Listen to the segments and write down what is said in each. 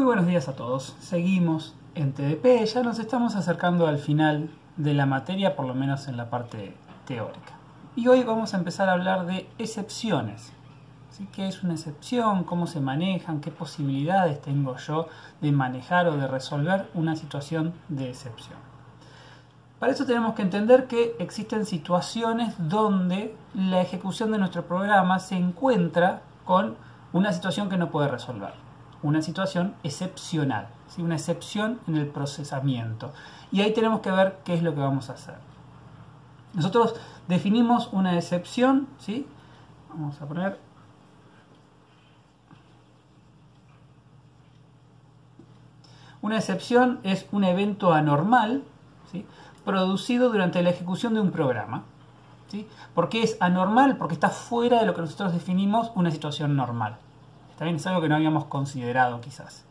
Muy buenos días a todos. Seguimos en TDP, ya nos estamos acercando al final de la materia, por lo menos en la parte teórica. Y hoy vamos a empezar a hablar de excepciones. ¿Sí? ¿Qué es una excepción? ¿Cómo se manejan? ¿Qué posibilidades tengo yo de manejar o de resolver una situación de excepción? Para eso tenemos que entender que existen situaciones donde la ejecución de nuestro programa se encuentra con una situación que no puede resolver una situación excepcional, ¿sí? una excepción en el procesamiento. Y ahí tenemos que ver qué es lo que vamos a hacer. Nosotros definimos una excepción, ¿sí? vamos a poner Una excepción es un evento anormal ¿sí? producido durante la ejecución de un programa. ¿sí? ¿Por qué es anormal? Porque está fuera de lo que nosotros definimos una situación normal. También es algo que no habíamos considerado quizás.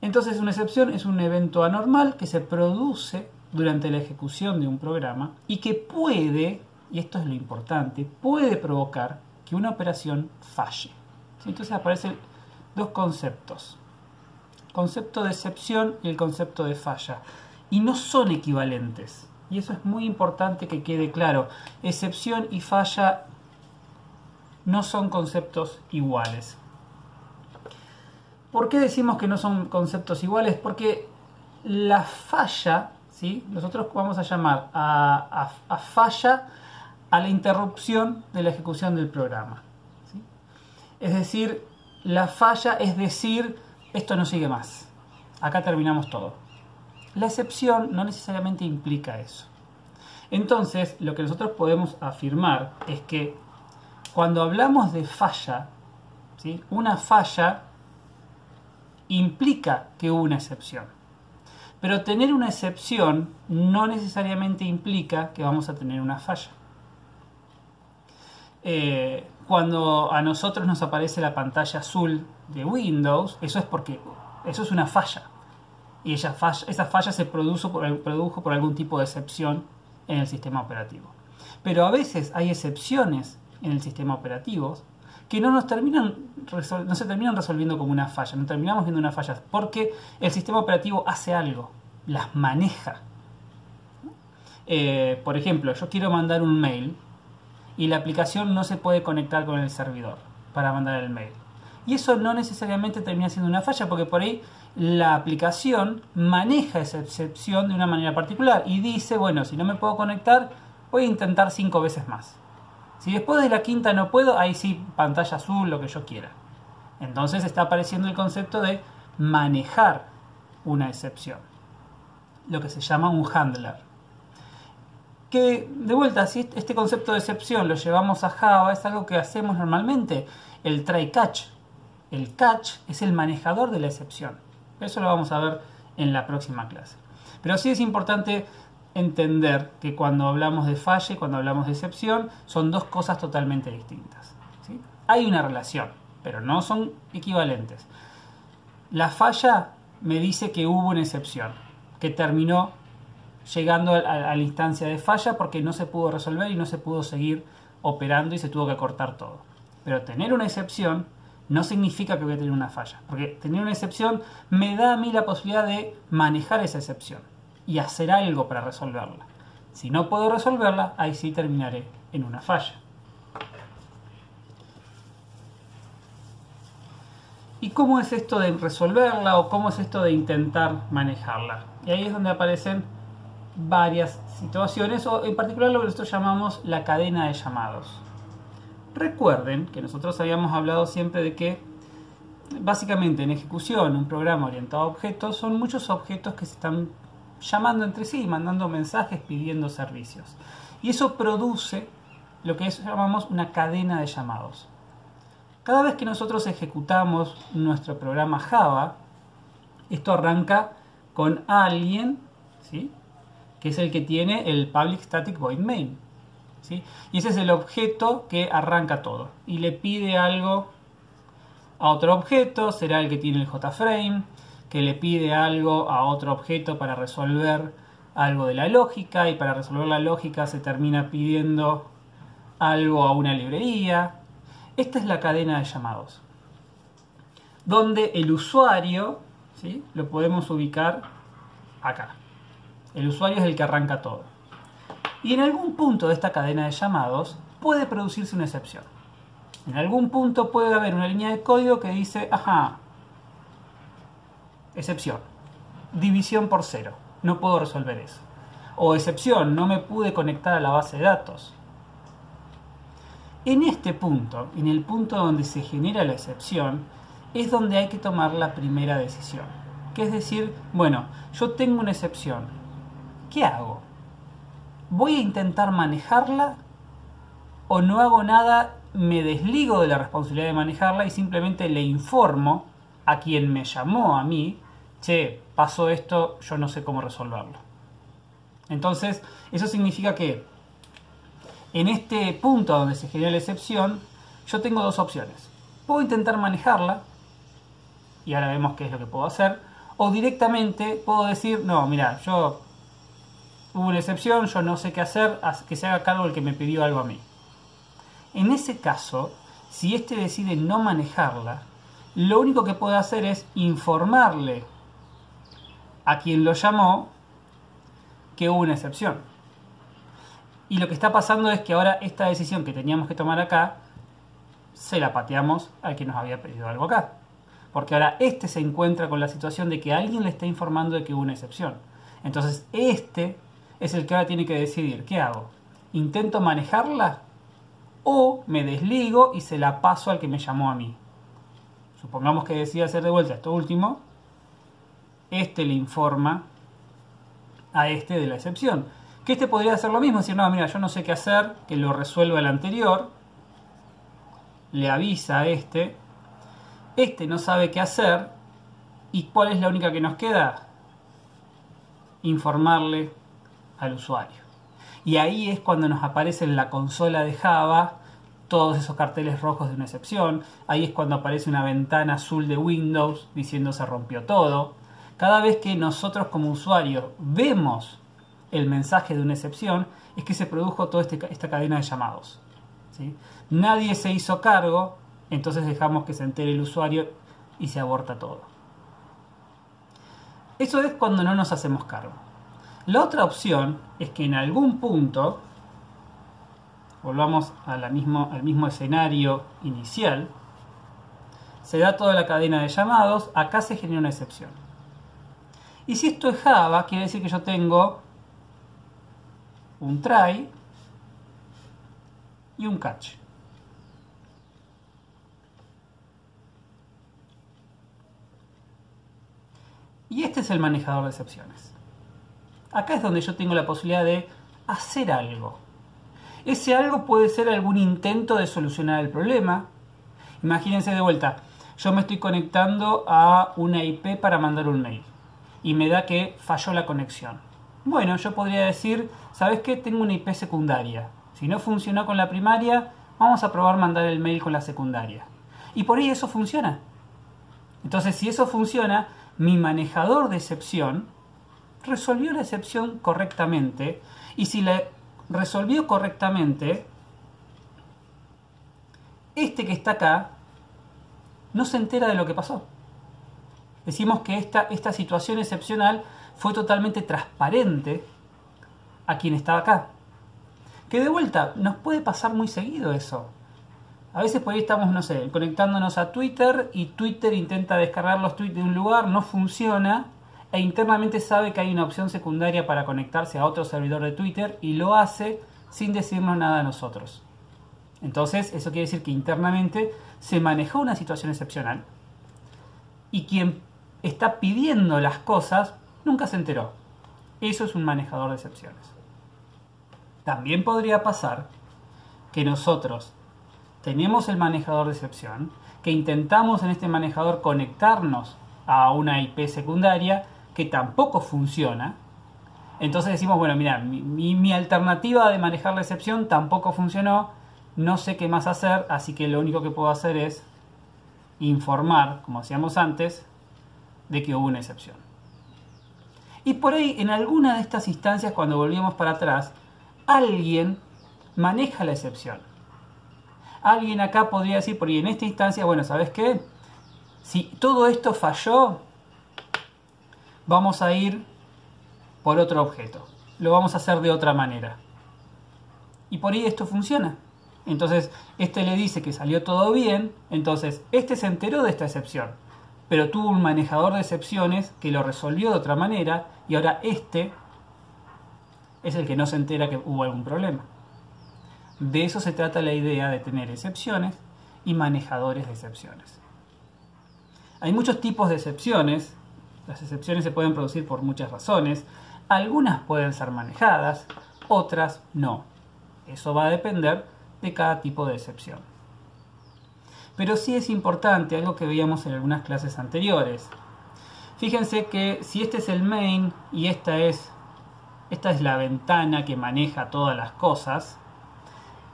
Entonces una excepción es un evento anormal que se produce durante la ejecución de un programa y que puede, y esto es lo importante, puede provocar que una operación falle. Entonces aparecen dos conceptos. El concepto de excepción y el concepto de falla. Y no son equivalentes. Y eso es muy importante que quede claro. Excepción y falla no son conceptos iguales. ¿Por qué decimos que no son conceptos iguales? Porque la falla, ¿sí? nosotros vamos a llamar a, falla a la interrupción de la ejecución del programa. Es decir, la falla es decir, esto no sigue más. Acá terminamos todo. La excepción no necesariamente implica eso. Entonces, lo que nosotros podemos afirmar es que cuando hablamos de falla, ¿sí? una falla implica que hubo una excepción. Pero tener una excepción no necesariamente implica que vamos a tener una falla. Eh, cuando a nosotros nos aparece la pantalla azul de Windows, eso es porque eso es una falla. Y esa falla, se produjo por algún tipo de excepción en el sistema operativo. Pero a veces hay excepciones en el sistema operativo que no nos terminan no se terminan resolviendo como una falla, no terminamos viendo una falla, porque el sistema operativo hace algo, las maneja. Eh, por ejemplo, yo quiero mandar un mail y la aplicación no se puede conectar con el servidor para mandar el mail. Y eso no necesariamente termina siendo una falla, porque por ahí la aplicación maneja esa excepción de una manera particular y dice, bueno, si no me puedo conectar, voy a intentar cinco veces más. Si después de la quinta no puedo, ahí sí, pantalla azul, lo que yo quiera. Entonces está apareciendo el concepto de manejar una excepción, lo que se llama un handler. Que de vuelta, si este concepto de excepción lo llevamos a Java, es algo que hacemos normalmente, el try catch. El catch es el manejador de la excepción. Eso lo vamos a ver en la próxima clase. Pero sí es importante entender que cuando hablamos de falla y cuando hablamos de excepción son dos cosas totalmente distintas. Hay una relación, pero no son equivalentes. La falla me dice que hubo una excepción, que terminó llegando a, la instancia de falla porque no se pudo resolver y no se pudo seguir operando y se tuvo que cortar todo. Pero tener una excepción no significa que voy a tener una falla, porque tener una excepción me da a mí la posibilidad de manejar esa excepción y hacer algo para resolverla. Si no puedo resolverla, ahí sí terminaré en una falla. ¿Y cómo es esto de resolverla o cómo es esto de intentar manejarla? Y ahí es donde aparecen varias situaciones o en particular lo que nosotros llamamos la cadena de llamados. Recuerden que nosotros habíamos hablado siempre de que básicamente en ejecución un programa orientado a objetos son muchos objetos que se están llamando entre sí, mandando mensajes, pidiendo servicios. Y eso produce lo que llamamos una cadena de llamados. Cada vez que nosotros ejecutamos nuestro programa Java, esto arranca con alguien, ¿sí? que es el que tiene el public static void main. ¿sí? Y ese es el objeto que arranca todo. Y le pide algo a otro objeto, será el que tiene el JFrame, que le pide algo a otro objeto para resolver algo de la lógica y para resolver la lógica se termina pidiendo algo a una librería. Esta es la cadena de llamados. donde el usuario ¿sí? lo podemos ubicar acá. El usuario es el que arranca todo. Y en algún punto de esta cadena de llamados puede producirse una excepción. En algún punto puede haber una línea de código que dice, ajá, excepción, división por cero, no puedo resolver eso. O excepción, no me pude conectar a la base de datos. En este punto, en el punto donde se genera la excepción, es donde hay que tomar la primera decisión. Que es decir, bueno, yo tengo una excepción. ¿Qué hago? ¿Voy a intentar manejarla o no hago nada, me desligo de la responsabilidad de manejarla y simplemente le informo a quien me llamó a mí, che, pasó esto, yo no sé cómo resolverlo. Entonces, eso significa que en este punto donde se genera la excepción, yo tengo dos opciones. Puedo intentar manejarla, y ahora vemos qué es lo que puedo hacer, o directamente puedo decir, no, mira, yo hubo una excepción, yo no sé qué hacer, que se haga cargo el que me pidió algo a mí. En ese caso, si éste decide no manejarla, lo único que puede hacer es informarle a quien lo llamó que hubo una excepción. Y lo que está pasando es que ahora esta decisión que teníamos que tomar acá, se la pateamos al que nos había pedido algo acá. Porque ahora este se encuentra con la situación de que alguien le está informando de que hubo una excepción. Entonces este es el que ahora tiene que decidir, ¿qué hago? ¿Intento manejarla o me desligo y se la paso al que me llamó a mí. Supongamos que decida hacer de vuelta esto último, este le informa a este de la excepción. Que este podría hacer lo mismo, decir, no, mira, yo no sé qué hacer, que lo resuelva el anterior, le avisa a este, este no sabe qué hacer, y cuál es la única que nos queda? Informarle al usuario. Y ahí es cuando nos aparece en la consola de Java todos esos carteles rojos de una excepción. Ahí es cuando aparece una ventana azul de Windows diciendo se rompió todo. Cada vez que nosotros como usuarios vemos el mensaje de una excepción, es que se produjo toda este esta cadena de llamados. Nadie se hizo cargo, entonces dejamos que se entere el usuario y se aborta todo. Eso es cuando no nos hacemos cargo. La otra opción es que en algún punto, volvamos al mismo escenario inicial, se da toda la cadena de llamados, acá se genera una excepción. Y si esto es Java, quiere decir que yo tengo un try y un catch. Y este es el manejador de excepciones acá es donde yo tengo la posibilidad de hacer algo. Ese algo puede ser algún intento de solucionar el problema. Imagínense de vuelta, yo me estoy conectando a una IP para mandar un mail y me da que falló la conexión. Bueno, yo podría decir, ¿sabes qué? Tengo una IP secundaria. Si no funcionó con la primaria, vamos a probar mandar el mail con la secundaria. Y por ahí eso funciona. Entonces, si eso funciona, mi manejador de excepción resolvió la excepción correctamente y si la resolvió correctamente, este que está acá no se entera de lo que pasó. Decimos que esta, esta situación excepcional fue totalmente transparente a quien estaba acá. Que de vuelta, nos puede pasar muy seguido eso. A veces por ahí estamos, no sé, conectándonos a Twitter y Twitter intenta descargar los tweets de un lugar, no funciona e internamente sabe que hay una opción secundaria para conectarse a otro servidor de Twitter y lo hace sin decirnos nada a nosotros. Entonces, eso quiere decir que internamente se manejó una situación excepcional y quien está pidiendo las cosas nunca se enteró. Eso es un manejador de excepciones. También podría pasar que nosotros tenemos el manejador de excepción, que intentamos en este manejador conectarnos a una IP secundaria que tampoco funciona. Entonces decimos, bueno, mira, mi, alternativa de manejar la excepción tampoco funcionó, no sé qué más hacer, así que lo único que puedo hacer es informar, como hacíamos antes, de que hubo una excepción. Y por ahí, en alguna de estas instancias, cuando volvíamos para atrás, alguien maneja la excepción. Alguien acá podría decir, por ahí en esta instancia, bueno, ¿sabes qué? Si todo esto falló, vamos a ir por otro objeto. Lo vamos a hacer de otra manera. Y por ahí esto funciona. Entonces, este le dice que salió todo bien, entonces este se enteró de esta excepción, pero tuvo un manejador de excepciones que lo resolvió de otra manera y ahora este es el que no se entera que hubo algún problema. De eso se trata la idea de tener excepciones y manejadores de excepciones. Hay muchos tipos de excepciones, las excepciones se pueden producir por muchas razones, algunas pueden ser manejadas, otras no. Eso va a depender de cada tipo de excepción. Pero sí es importante algo que veíamos en algunas clases anteriores. Fíjense que si este es el main y esta es, esta es la ventana que maneja todas las cosas,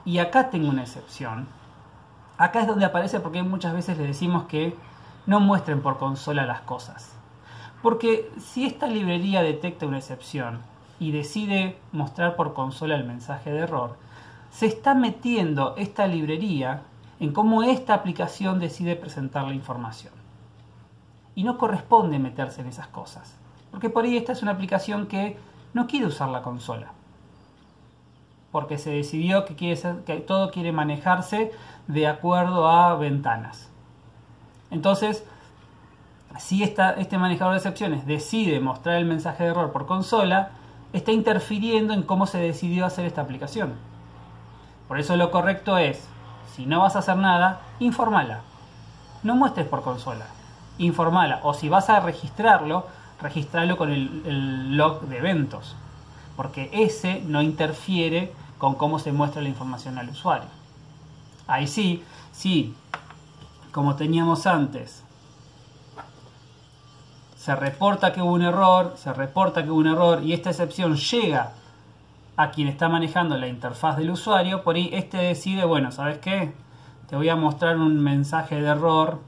y acá tengo una excepción, acá es donde aparece porque muchas veces le decimos que no muestren por consola las cosas. Porque si esta librería detecta una excepción y decide mostrar por consola el mensaje de error, se está metiendo esta librería en cómo esta aplicación decide presentar la información. Y no corresponde meterse en esas cosas, porque por ahí esta es una aplicación que no quiere usar la consola, porque se decidió que, todo quiere manejarse de acuerdo a ventanas. Entonces, si este manejador de excepciones decide mostrar el mensaje de error por consola, está interfiriendo en cómo se decidió hacer esta aplicación. Por eso lo correcto es, si no vas a hacer nada, informala. No muestres por consola, informala. O si vas a registrarlo, registralo con el, el log de eventos. Porque ese no interfiere con cómo se muestra la información al usuario. Ahí sí, sí, como teníamos antes, se reporta que hubo un error, se reporta que hubo un error y esta excepción llega a quien está manejando la interfaz del usuario, por ahí este decide, bueno, ¿sabes qué? Te voy a mostrar un mensaje de error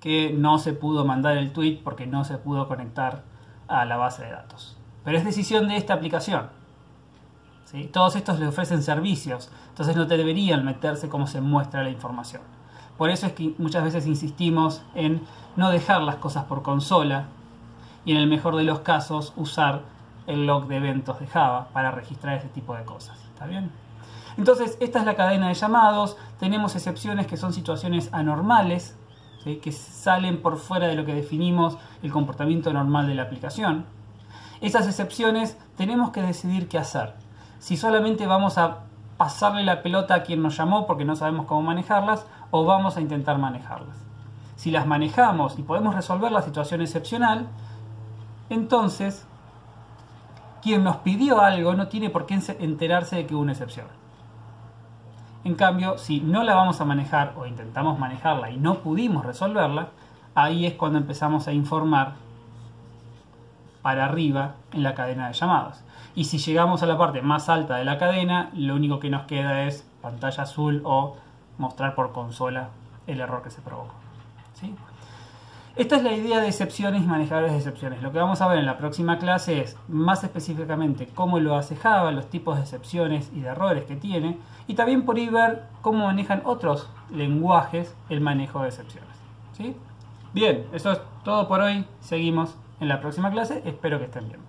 que no se pudo mandar el tweet porque no se pudo conectar a la base de datos. Pero es decisión de esta aplicación. ¿sí? Todos estos le ofrecen servicios, entonces no te deberían meterse cómo se muestra la información. Por eso es que muchas veces insistimos en no dejar las cosas por consola y en el mejor de los casos usar el log de eventos de Java para registrar ese tipo de cosas. ¿Está bien? Entonces, esta es la cadena de llamados. Tenemos excepciones que son situaciones anormales, que salen por fuera de lo que definimos el comportamiento normal de la aplicación. Esas excepciones tenemos que decidir qué hacer. Si solamente vamos a pasarle la pelota a quien nos llamó porque no sabemos cómo manejarlas o vamos a intentar manejarlas. Si las manejamos y podemos resolver la situación excepcional, entonces quien nos pidió algo no tiene por qué enterarse de que hubo una excepción. En cambio, si no la vamos a manejar o intentamos manejarla y no pudimos resolverla, ahí es cuando empezamos a informar para arriba en la cadena de llamados. Y si llegamos a la parte más alta de la cadena, lo único que nos queda es pantalla azul o mostrar por consola el error que se provocó. ¿Sí? Esta es la idea de excepciones y manejadores de excepciones. Lo que vamos a ver en la próxima clase es más específicamente cómo lo hace Java, los tipos de excepciones y de errores que tiene, y también por ahí ver cómo manejan otros lenguajes el manejo de excepciones. ¿sí? Bien, eso es todo por hoy. Seguimos en la próxima clase. Espero que estén bien.